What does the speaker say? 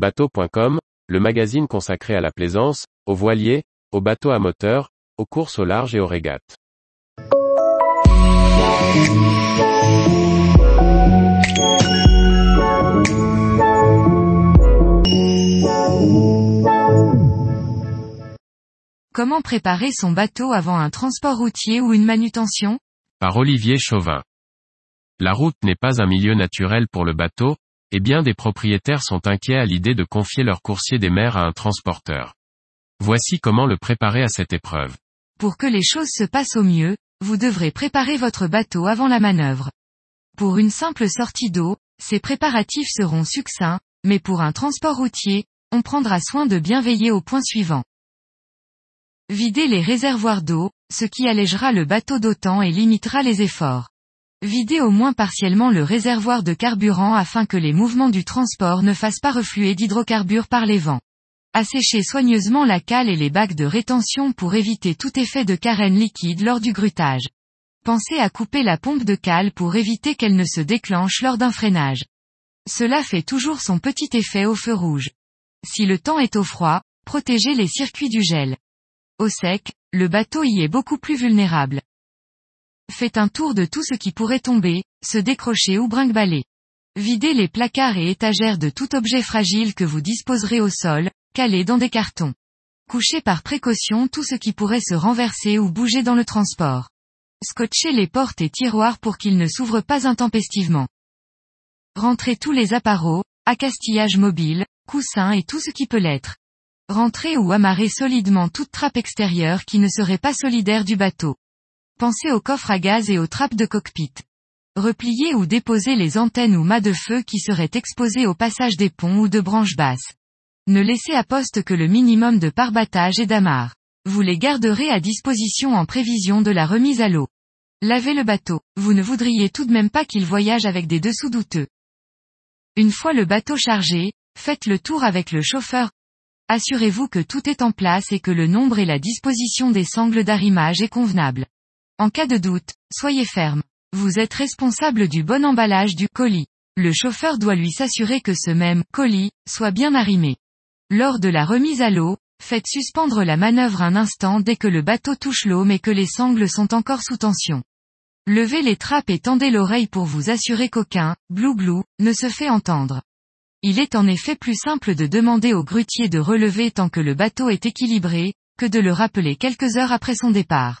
Bateau.com, le magazine consacré à la plaisance, aux voiliers, aux bateaux à moteur, aux courses au large et aux régates. Comment préparer son bateau avant un transport routier ou une manutention? Par Olivier Chauvin. La route n'est pas un milieu naturel pour le bateau, et bien des propriétaires sont inquiets à l'idée de confier leur coursier des mers à un transporteur. Voici comment le préparer à cette épreuve. Pour que les choses se passent au mieux, vous devrez préparer votre bateau avant la manœuvre. Pour une simple sortie d'eau, ces préparatifs seront succincts, mais pour un transport routier, on prendra soin de bien veiller au point suivant. Vider les réservoirs d'eau, ce qui allégera le bateau d'autant et limitera les efforts. Vider au moins partiellement le réservoir de carburant afin que les mouvements du transport ne fassent pas refluer d'hydrocarbures par les vents. Assécher soigneusement la cale et les bacs de rétention pour éviter tout effet de carène liquide lors du grutage. Pensez à couper la pompe de cale pour éviter qu'elle ne se déclenche lors d'un freinage. Cela fait toujours son petit effet au feu rouge. Si le temps est au froid, protégez les circuits du gel. Au sec, le bateau y est beaucoup plus vulnérable. Faites un tour de tout ce qui pourrait tomber, se décrocher ou brinque-baller. Videz les placards et étagères de tout objet fragile que vous disposerez au sol, calé dans des cartons. Couchez par précaution tout ce qui pourrait se renverser ou bouger dans le transport. Scotchez les portes et tiroirs pour qu'ils ne s'ouvrent pas intempestivement. Rentrez tous les appareaux, accastillage mobile, coussins et tout ce qui peut l'être. Rentrez ou amarrez solidement toute trappe extérieure qui ne serait pas solidaire du bateau. Pensez aux coffres à gaz et aux trappes de cockpit. Repliez ou déposez les antennes ou mâts de feu qui seraient exposés au passage des ponts ou de branches basses. Ne laissez à poste que le minimum de parbattage et d'amarre. Vous les garderez à disposition en prévision de la remise à l'eau. Lavez le bateau. Vous ne voudriez tout de même pas qu'il voyage avec des dessous douteux. Une fois le bateau chargé, faites le tour avec le chauffeur, Assurez-vous que tout est en place et que le nombre et la disposition des sangles d'arrimage est convenable. En cas de doute, soyez ferme. Vous êtes responsable du bon emballage du colis. Le chauffeur doit lui s'assurer que ce même colis soit bien arrimé. Lors de la remise à l'eau, faites suspendre la manœuvre un instant dès que le bateau touche l'eau mais que les sangles sont encore sous tension. Levez les trappes et tendez l'oreille pour vous assurer qu'aucun, blou-blou, ne se fait entendre. Il est en effet plus simple de demander au grutier de relever tant que le bateau est équilibré, que de le rappeler quelques heures après son départ.